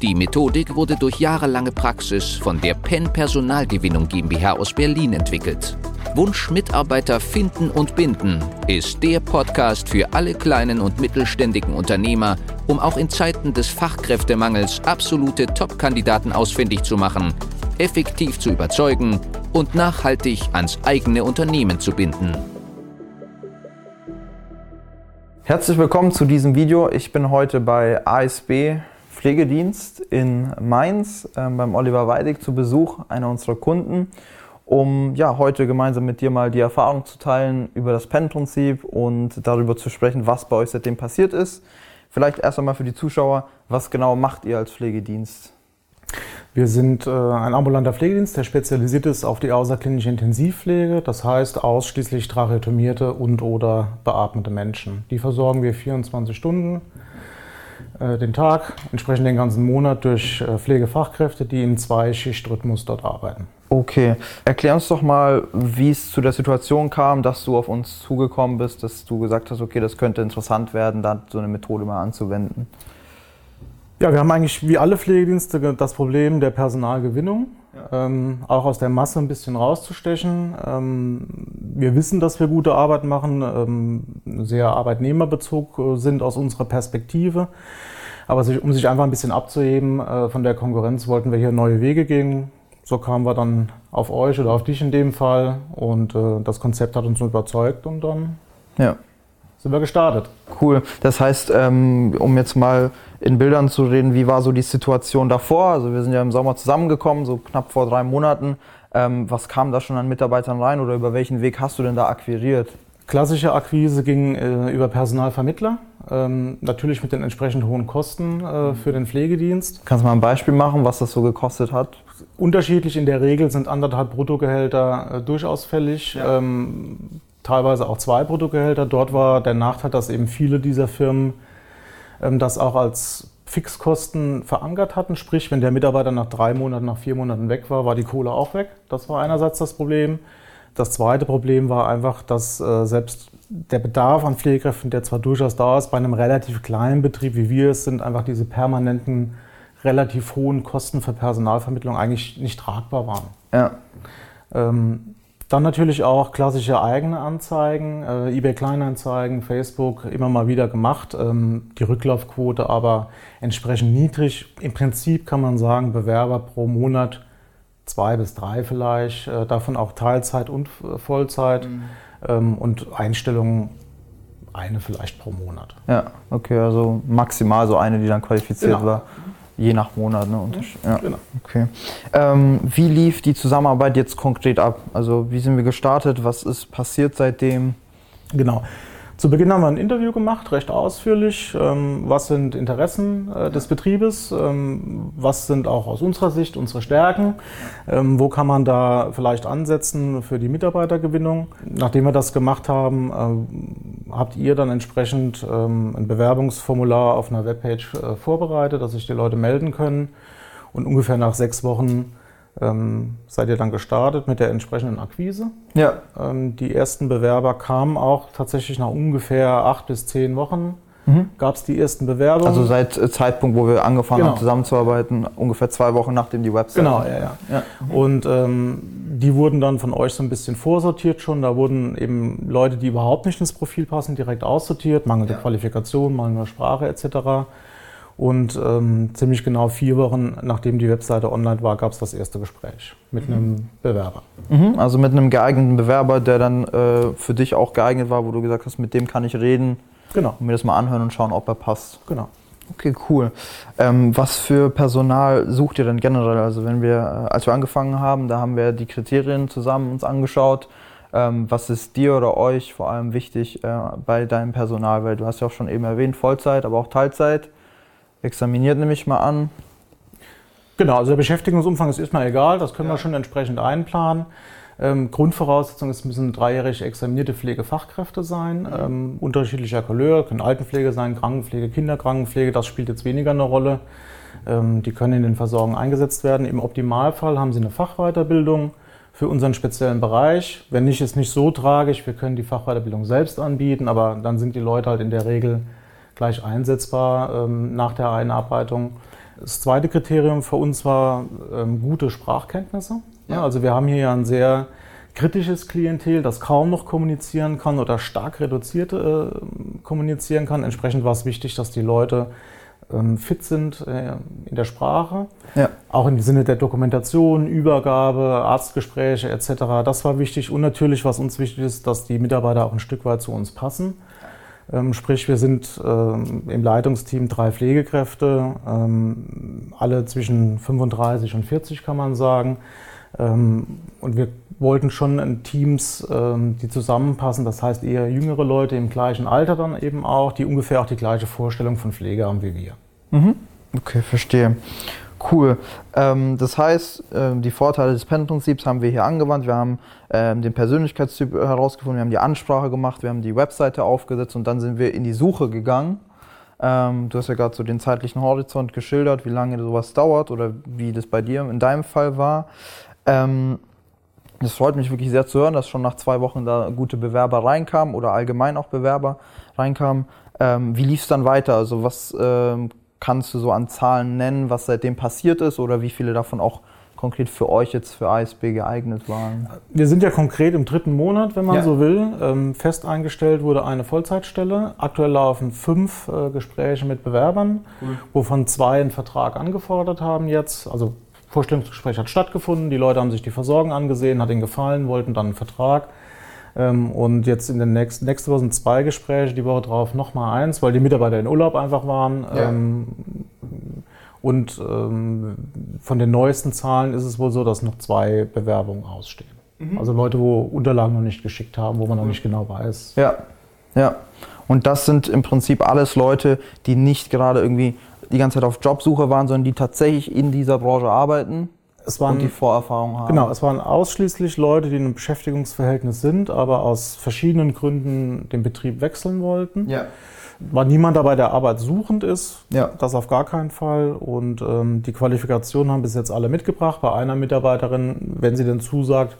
Die Methodik wurde durch jahrelange Praxis von der PEN Personalgewinnung GmbH aus Berlin entwickelt. Wunsch Mitarbeiter finden und binden ist der Podcast für alle kleinen und mittelständigen Unternehmer, um auch in Zeiten des Fachkräftemangels absolute Top-Kandidaten ausfindig zu machen, effektiv zu überzeugen und nachhaltig ans eigene Unternehmen zu binden. Herzlich willkommen zu diesem Video. Ich bin heute bei ASB Pflegedienst in Mainz äh, beim Oliver Weidig zu Besuch, einer unserer Kunden, um ja, heute gemeinsam mit dir mal die Erfahrung zu teilen über das PEN-Prinzip und darüber zu sprechen, was bei euch seitdem passiert ist. Vielleicht erst einmal für die Zuschauer, was genau macht ihr als Pflegedienst? Wir sind äh, ein ambulanter Pflegedienst, der spezialisiert ist auf die außerklinische Intensivpflege, das heißt ausschließlich tracheotomierte und oder beatmete Menschen. Die versorgen wir 24 Stunden den Tag, entsprechend den ganzen Monat durch äh, Pflegefachkräfte, die im Zwei-Schicht-Rhythmus dort arbeiten. Okay, erklär uns doch mal, wie es zu der Situation kam, dass du auf uns zugekommen bist, dass du gesagt hast, okay, das könnte interessant werden, da so eine Methode mal anzuwenden. Ja, wir haben eigentlich wie alle Pflegedienste das Problem der Personalgewinnung, ja. ähm, auch aus der Masse ein bisschen rauszustechen. Ähm, wir wissen, dass wir gute Arbeit machen, ähm, sehr Arbeitnehmerbezug äh, sind aus unserer Perspektive. Aber sich, um sich einfach ein bisschen abzuheben äh, von der Konkurrenz, wollten wir hier neue Wege gehen. So kamen wir dann auf euch oder auf dich in dem Fall und äh, das Konzept hat uns überzeugt und dann ja. Sind wir gestartet. Cool. Das heißt, ähm, um jetzt mal in Bildern zu reden, wie war so die Situation davor? Also wir sind ja im Sommer zusammengekommen, so knapp vor drei Monaten. Ähm, was kam da schon an Mitarbeitern rein oder über welchen Weg hast du denn da akquiriert? Klassische Akquise ging äh, über Personalvermittler, ähm, natürlich mit den entsprechend hohen Kosten äh, für den Pflegedienst. Kannst du mal ein Beispiel machen, was das so gekostet hat? Unterschiedlich in der Regel sind anderthalb Bruttogehälter äh, durchaus fällig. Ja. Ähm, teilweise auch zwei Bruttogehälter. Dort war der Nachteil, dass eben viele dieser Firmen ähm, das auch als Fixkosten verankert hatten. Sprich, wenn der Mitarbeiter nach drei Monaten, nach vier Monaten weg war, war die Kohle auch weg. Das war einerseits das Problem. Das zweite Problem war einfach, dass äh, selbst der Bedarf an Pflegekräften, der zwar durchaus da ist, bei einem relativ kleinen Betrieb wie wir es sind, einfach diese permanenten, relativ hohen Kosten für Personalvermittlung eigentlich nicht tragbar waren. Ja. Ähm, dann natürlich auch klassische eigene Anzeigen, äh, eBay Kleinanzeigen, Facebook immer mal wieder gemacht. Ähm, die Rücklaufquote aber entsprechend niedrig. Im Prinzip kann man sagen, Bewerber pro Monat zwei bis drei vielleicht, äh, davon auch Teilzeit und Vollzeit mhm. ähm, und Einstellungen eine vielleicht pro Monat. Ja, okay, also maximal so eine, die dann qualifiziert genau. war. Je nach Monat, ne? Ja, genau. Okay. Ähm, wie lief die Zusammenarbeit jetzt konkret ab? Also wie sind wir gestartet? Was ist passiert seitdem? Genau. Zu Beginn haben wir ein Interview gemacht, recht ausführlich. Ähm, was sind Interessen äh, des Betriebes? Ähm, was sind auch aus unserer Sicht unsere Stärken? Ähm, wo kann man da vielleicht ansetzen für die Mitarbeitergewinnung? Nachdem wir das gemacht haben, äh, habt ihr dann entsprechend ein Bewerbungsformular auf einer Webpage äh, vorbereitet, dass sich die Leute melden können. Und ungefähr nach sechs Wochen ähm, seid ihr dann gestartet mit der entsprechenden Akquise. Ja. Ähm, die ersten Bewerber kamen auch tatsächlich nach ungefähr acht bis zehn Wochen. Mhm. Gab es die ersten Bewerbungen. Also seit äh, Zeitpunkt, wo wir angefangen genau. haben zusammenzuarbeiten, ungefähr zwei Wochen nachdem die Website. Genau, ja, ja. ja. Und ähm, die wurden dann von euch so ein bisschen vorsortiert schon. Da wurden eben Leute, die überhaupt nicht ins Profil passen, direkt aussortiert, mangelnde ja. Qualifikation, mangelnde Sprache etc. Und ähm, ziemlich genau vier Wochen nachdem die Webseite online war, gab es das erste Gespräch mit mhm. einem Bewerber. Mhm, also mit einem geeigneten Bewerber, der dann äh, für dich auch geeignet war, wo du gesagt hast, mit dem kann ich reden. Genau. Und mir das mal anhören und schauen, ob er passt. Genau. Okay, cool. Ähm, was für Personal sucht ihr denn generell? Also wenn wir, äh, als wir angefangen haben, da haben wir die Kriterien zusammen uns angeschaut. Ähm, was ist dir oder euch vor allem wichtig äh, bei deinem Personal? Weil du hast ja auch schon eben erwähnt, Vollzeit, aber auch Teilzeit. Examiniert nehme ich mal an. Genau, also der Beschäftigungsumfang ist erstmal egal, das können ja. wir schon entsprechend einplanen. Ähm, Grundvoraussetzung ist, müssen dreijährig examinierte Pflegefachkräfte sein, mhm. ähm, unterschiedlicher Couleur, können Altenpflege sein, Krankenpflege, Kinderkrankenpflege, das spielt jetzt weniger eine Rolle. Ähm, die können in den Versorgungen eingesetzt werden. Im Optimalfall haben sie eine Fachweiterbildung für unseren speziellen Bereich. Wenn nicht, ist nicht so tragisch. Wir können die Fachweiterbildung selbst anbieten, aber dann sind die Leute halt in der Regel gleich einsetzbar ähm, nach der Einarbeitung. Das zweite Kriterium für uns war ähm, gute Sprachkenntnisse. Ja, also wir haben hier ein sehr kritisches Klientel, das kaum noch kommunizieren kann oder stark reduziert äh, kommunizieren kann. Entsprechend war es wichtig, dass die Leute ähm, fit sind äh, in der Sprache, ja. auch im Sinne der Dokumentation, Übergabe, Arztgespräche etc. Das war wichtig und natürlich, was uns wichtig ist, dass die Mitarbeiter auch ein Stück weit zu uns passen. Ähm, sprich, wir sind ähm, im Leitungsteam drei Pflegekräfte, alle zwischen 35 und 40 kann man sagen. Und wir wollten schon in Teams, die zusammenpassen, das heißt eher jüngere Leute im gleichen Alter dann eben auch, die ungefähr auch die gleiche Vorstellung von Pflege haben wie wir. Mhm. Okay, verstehe. Cool. Ähm, das heißt, ähm, die Vorteile des PEN-Prinzips haben wir hier angewandt. Wir haben ähm, den Persönlichkeitstyp herausgefunden, wir haben die Ansprache gemacht, wir haben die Webseite aufgesetzt und dann sind wir in die Suche gegangen. Ähm, du hast ja gerade so den zeitlichen Horizont geschildert, wie lange sowas dauert oder wie das bei dir in deinem Fall war. Ähm, es freut mich wirklich sehr zu hören, dass schon nach zwei Wochen da gute Bewerber reinkamen oder allgemein auch Bewerber reinkamen. Ähm, wie lief es dann weiter? Also was ähm, kannst du so an Zahlen nennen, was seitdem passiert ist oder wie viele davon auch konkret für euch jetzt für ASB geeignet waren? Wir sind ja konkret im dritten Monat, wenn man ja. so will. Ähm, fest eingestellt wurde eine Vollzeitstelle. Aktuell laufen fünf äh, Gespräche mit Bewerbern, cool. wovon zwei einen Vertrag angefordert haben jetzt. Also Vorstellungsgespräch hat stattgefunden, die Leute haben sich die Versorgung angesehen, hat ihnen gefallen, wollten dann einen Vertrag. Ähm, und jetzt in den nächsten, nächste Woche sind zwei Gespräche, die Woche drauf nochmal eins, weil die Mitarbeiter in Urlaub einfach waren. Ja. Ähm, und ähm, von den neuesten Zahlen ist es wohl so, dass noch zwei Bewerbungen ausstehen. Mhm. Also Leute, wo Unterlagen noch nicht geschickt haben, wo man noch nicht genau weiß. Ja, ja. Und das sind im Prinzip alles Leute, die nicht gerade irgendwie die ganze Zeit auf Jobsuche waren, sondern die tatsächlich in dieser Branche arbeiten es waren, und die Vorerfahrung haben. Genau, es waren ausschließlich Leute, die in einem Beschäftigungsverhältnis sind, aber aus verschiedenen Gründen den Betrieb wechseln wollten. Ja. War niemand dabei, der Arbeit suchend ist. Ja. Das auf gar keinen Fall. Und ähm, die Qualifikationen haben bis jetzt alle mitgebracht. Bei einer Mitarbeiterin, wenn sie denn zusagt,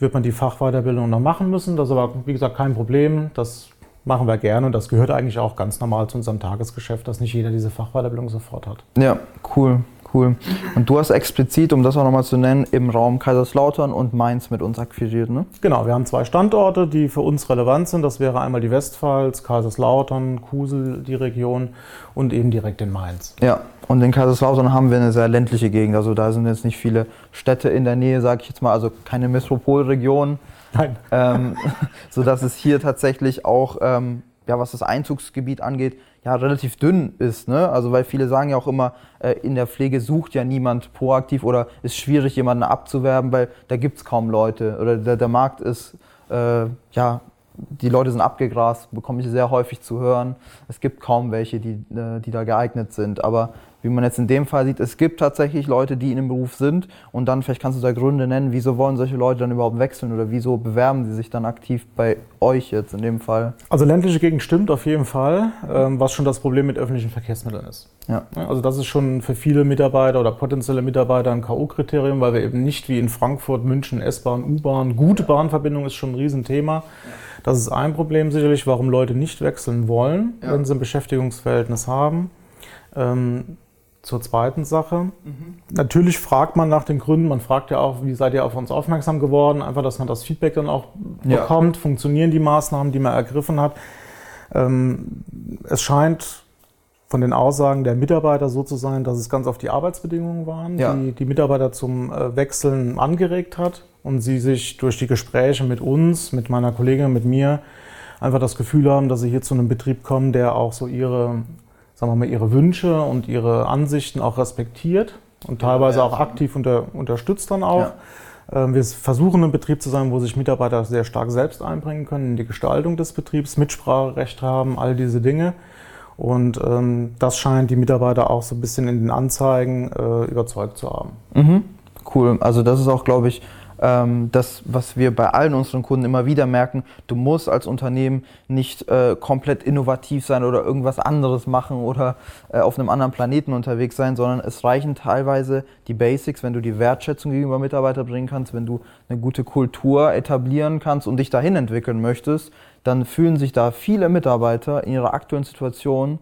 wird man die Fachweiterbildung noch machen müssen. Das ist aber, wie gesagt, kein Problem. Das machen wir gerne und das gehört eigentlich auch ganz normal zu unserem Tagesgeschäft, dass nicht jeder diese Fachweiterbildung sofort hat. Ja, cool. Cool. Und du hast explizit, um das auch nochmal zu nennen, im Raum Kaiserslautern und Mainz mit uns akquiriert, ne? Genau, wir haben zwei Standorte, die für uns relevant sind. Das wäre einmal die Westpfalz, Kaiserslautern, Kusel, die Region und eben direkt in Mainz. Ja, und in Kaiserslautern haben wir eine sehr ländliche Gegend. Also da sind jetzt nicht viele Städte in der Nähe, sage ich jetzt mal, also keine Metropolregion. Nein. Ähm, sodass es hier tatsächlich auch, ähm, ja, was das Einzugsgebiet angeht, ja relativ dünn ist. Ne? Also weil viele sagen ja auch immer, äh, in der Pflege sucht ja niemand proaktiv oder ist schwierig, jemanden abzuwerben, weil da gibt es kaum Leute oder der, der Markt ist, äh, ja, die Leute sind abgegrast, bekomme ich sehr häufig zu hören. Es gibt kaum welche, die, äh, die da geeignet sind. Aber wie man jetzt in dem Fall sieht, es gibt tatsächlich Leute, die in dem Beruf sind und dann vielleicht kannst du da Gründe nennen, wieso wollen solche Leute dann überhaupt wechseln oder wieso bewerben sie sich dann aktiv bei euch jetzt in dem Fall? Also ländliche Gegend stimmt auf jeden Fall, ähm, was schon das Problem mit öffentlichen Verkehrsmitteln ist. Ja. Also das ist schon für viele Mitarbeiter oder potenzielle Mitarbeiter ein K.O.-Kriterium, weil wir eben nicht wie in Frankfurt, München, S-Bahn, U-Bahn, gute Bahnverbindung ist schon ein Riesenthema. Das ist ein Problem sicherlich, warum Leute nicht wechseln wollen, ja. wenn sie ein Beschäftigungsverhältnis haben. Zur zweiten Sache. Mhm. Natürlich fragt man nach den Gründen. Man fragt ja auch, wie seid ihr auf uns aufmerksam geworden? Einfach, dass man das Feedback dann auch ja. bekommt. Funktionieren die Maßnahmen, die man ergriffen hat? Ähm, es scheint von den Aussagen der Mitarbeiter so zu sein, dass es ganz auf die Arbeitsbedingungen waren, ja. die die Mitarbeiter zum äh, Wechseln angeregt hat und sie sich durch die Gespräche mit uns, mit meiner Kollegin, mit mir einfach das Gefühl haben, dass sie hier zu einem Betrieb kommen, der auch so ihre sagen wir mal, ihre Wünsche und ihre Ansichten auch respektiert und teilweise auch aktiv unter, unterstützt dann auch. Ja. Ähm, wir versuchen ein Betrieb zu sein, wo sich Mitarbeiter sehr stark selbst einbringen können in die Gestaltung des Betriebs, Mitspracherecht haben, all diese Dinge. Und ähm, das scheint die Mitarbeiter auch so ein bisschen in den Anzeigen äh, überzeugt zu haben. Mhm. Cool. Also das ist auch, glaube ich, das, was wir bei allen unseren Kunden immer wieder merken, du musst als Unternehmen nicht äh, komplett innovativ sein oder irgendwas anderes machen oder äh, auf einem anderen Planeten unterwegs sein, sondern es reichen teilweise die Basics, wenn du die Wertschätzung gegenüber Mitarbeitern bringen kannst, wenn du eine gute Kultur etablieren kannst und dich dahin entwickeln möchtest, dann fühlen sich da viele Mitarbeiter in ihrer aktuellen Situation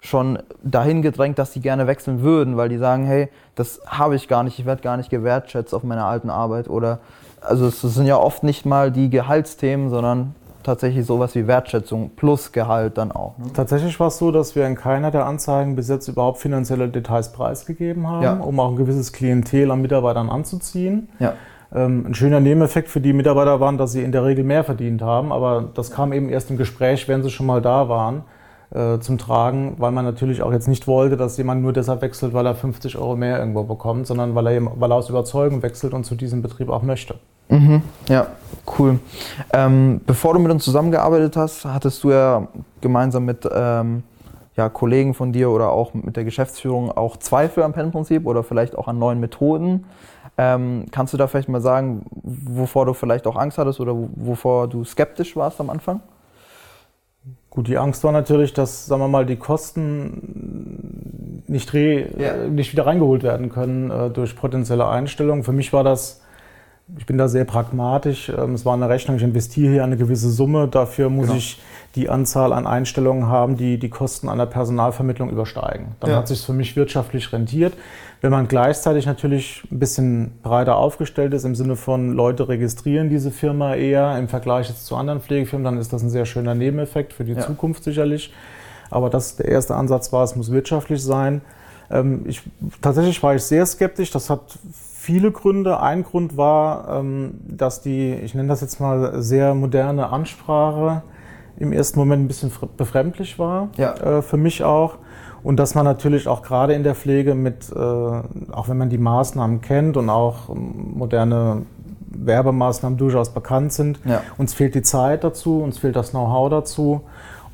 schon dahin gedrängt, dass sie gerne wechseln würden, weil die sagen, hey, das habe ich gar nicht, ich werde gar nicht gewertschätzt auf meiner alten Arbeit oder also es sind ja oft nicht mal die Gehaltsthemen, sondern tatsächlich sowas wie Wertschätzung plus Gehalt dann auch. Ne? Tatsächlich war es so, dass wir in keiner der Anzeigen bis jetzt überhaupt finanzielle Details preisgegeben haben, ja. um auch ein gewisses Klientel an Mitarbeitern anzuziehen. Ja. Ähm, ein schöner Nebeneffekt für die Mitarbeiter war, dass sie in der Regel mehr verdient haben, aber das kam eben erst im Gespräch, wenn sie schon mal da waren äh, zum Tragen, weil man natürlich auch jetzt nicht wollte, dass jemand nur deshalb wechselt, weil er 50 Euro mehr irgendwo bekommt, sondern weil er, weil er aus Überzeugung wechselt und zu diesem Betrieb auch möchte. Mhm, ja, cool. Ähm, bevor du mit uns zusammengearbeitet hast, hattest du ja gemeinsam mit ähm, ja, Kollegen von dir oder auch mit der Geschäftsführung auch Zweifel am PEN-Prinzip oder vielleicht auch an neuen Methoden. Ähm, kannst du da vielleicht mal sagen, wovor du vielleicht auch Angst hattest oder wovor du skeptisch warst am Anfang? Gut, die Angst war natürlich, dass, sagen wir mal, die Kosten nicht, re, ja. nicht wieder reingeholt werden können äh, durch potenzielle Einstellungen. Für mich war das, ich bin da sehr pragmatisch. Ähm, es war eine Rechnung, ich investiere hier eine gewisse Summe. Dafür muss genau. ich die Anzahl an Einstellungen haben, die die Kosten einer Personalvermittlung übersteigen. Dann ja. hat sich für mich wirtschaftlich rentiert. Wenn man gleichzeitig natürlich ein bisschen breiter aufgestellt ist, im Sinne von Leute registrieren diese Firma eher im Vergleich jetzt zu anderen Pflegefirmen, dann ist das ein sehr schöner Nebeneffekt für die ja. Zukunft sicherlich. Aber das der erste Ansatz war, es muss wirtschaftlich sein. Ähm, ich, tatsächlich war ich sehr skeptisch. Das hat viele Gründe. Ein Grund war, ähm, dass die, ich nenne das jetzt mal sehr moderne Ansprache im ersten Moment ein bisschen befremdlich war. Ja. Äh, für mich auch. Und dass man natürlich auch gerade in der Pflege mit, äh, auch wenn man die Maßnahmen kennt und auch moderne Werbemaßnahmen durchaus bekannt sind, ja. uns fehlt die Zeit dazu, uns fehlt das Know-how dazu.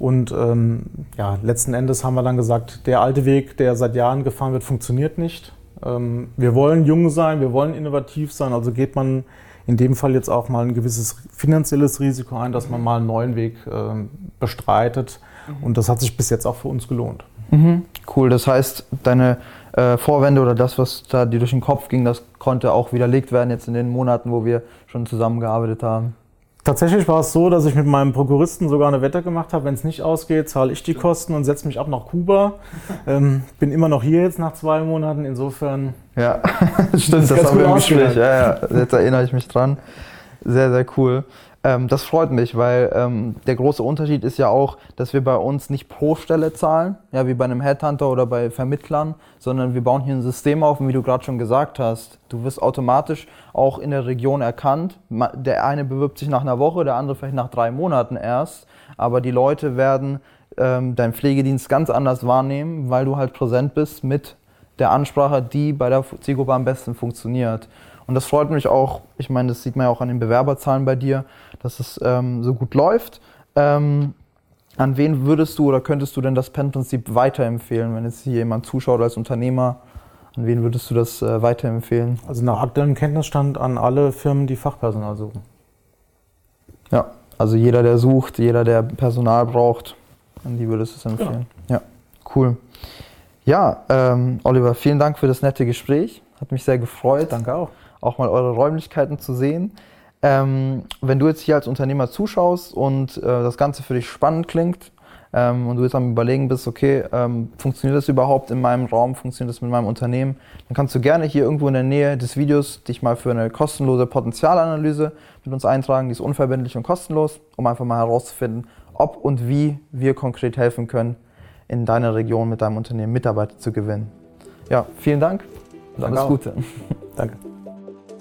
Und ähm, ja, letzten Endes haben wir dann gesagt, der alte Weg, der seit Jahren gefahren wird, funktioniert nicht. Ähm, wir wollen jung sein, wir wollen innovativ sein, also geht man in dem Fall jetzt auch mal ein gewisses finanzielles Risiko ein, dass man mal einen neuen Weg äh, bestreitet. Mhm. Und das hat sich bis jetzt auch für uns gelohnt. Mhm, cool, das heißt, deine äh, Vorwände oder das, was da dir durch den Kopf ging, das konnte auch widerlegt werden jetzt in den Monaten, wo wir schon zusammengearbeitet haben. Tatsächlich war es so, dass ich mit meinem Prokuristen sogar eine Wette gemacht habe, wenn es nicht ausgeht, zahle ich die Kosten und setze mich ab nach Kuba. Ähm, bin immer noch hier jetzt nach zwei Monaten, insofern. Ja, stimmt, das, das haben wir im Gespräch. Ja, ja, jetzt erinnere ich mich dran. Sehr, sehr cool. Ähm, das freut mich, weil ähm, der große Unterschied ist ja auch, dass wir bei uns nicht pro Stelle zahlen, ja, wie bei einem Headhunter oder bei Vermittlern, sondern wir bauen hier ein System auf und wie du gerade schon gesagt hast, du wirst automatisch auch in der Region erkannt. Der eine bewirbt sich nach einer Woche, der andere vielleicht nach drei Monaten erst, aber die Leute werden ähm, deinen Pflegedienst ganz anders wahrnehmen, weil du halt präsent bist mit der Ansprache, die bei der Zielgruppe am besten funktioniert. Und das freut mich auch, ich meine, das sieht man ja auch an den Bewerberzahlen bei dir, dass es ähm, so gut läuft. Ähm, an wen würdest du oder könntest du denn das PEN-Prinzip weiterempfehlen, wenn jetzt hier jemand zuschaut als Unternehmer? An wen würdest du das äh, weiterempfehlen? Also nach aktuellem Kenntnisstand an alle Firmen, die Fachpersonal suchen. Ja, also jeder, der sucht, jeder, der Personal braucht, an die würdest du es empfehlen. Genau. Ja, cool. Ja, ähm, Oliver, vielen Dank für das nette Gespräch. Hat mich sehr gefreut. Danke auch auch mal eure Räumlichkeiten zu sehen. Ähm, wenn du jetzt hier als Unternehmer zuschaust und äh, das Ganze für dich spannend klingt ähm, und du jetzt am Überlegen bist, okay, ähm, funktioniert das überhaupt in meinem Raum, funktioniert das mit meinem Unternehmen, dann kannst du gerne hier irgendwo in der Nähe des Videos dich mal für eine kostenlose Potenzialanalyse mit uns eintragen. Die ist unverbindlich und kostenlos, um einfach mal herauszufinden, ob und wie wir konkret helfen können, in deiner Region mit deinem Unternehmen Mitarbeiter zu gewinnen. Ja, vielen Dank und alles Gute. Danke.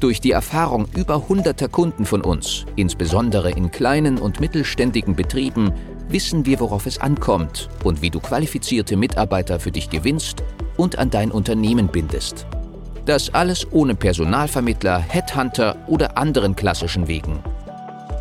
Durch die Erfahrung über hunderter Kunden von uns, insbesondere in kleinen und mittelständigen Betrieben, wissen wir, worauf es ankommt und wie du qualifizierte Mitarbeiter für dich gewinnst und an dein Unternehmen bindest. Das alles ohne Personalvermittler, Headhunter oder anderen klassischen Wegen.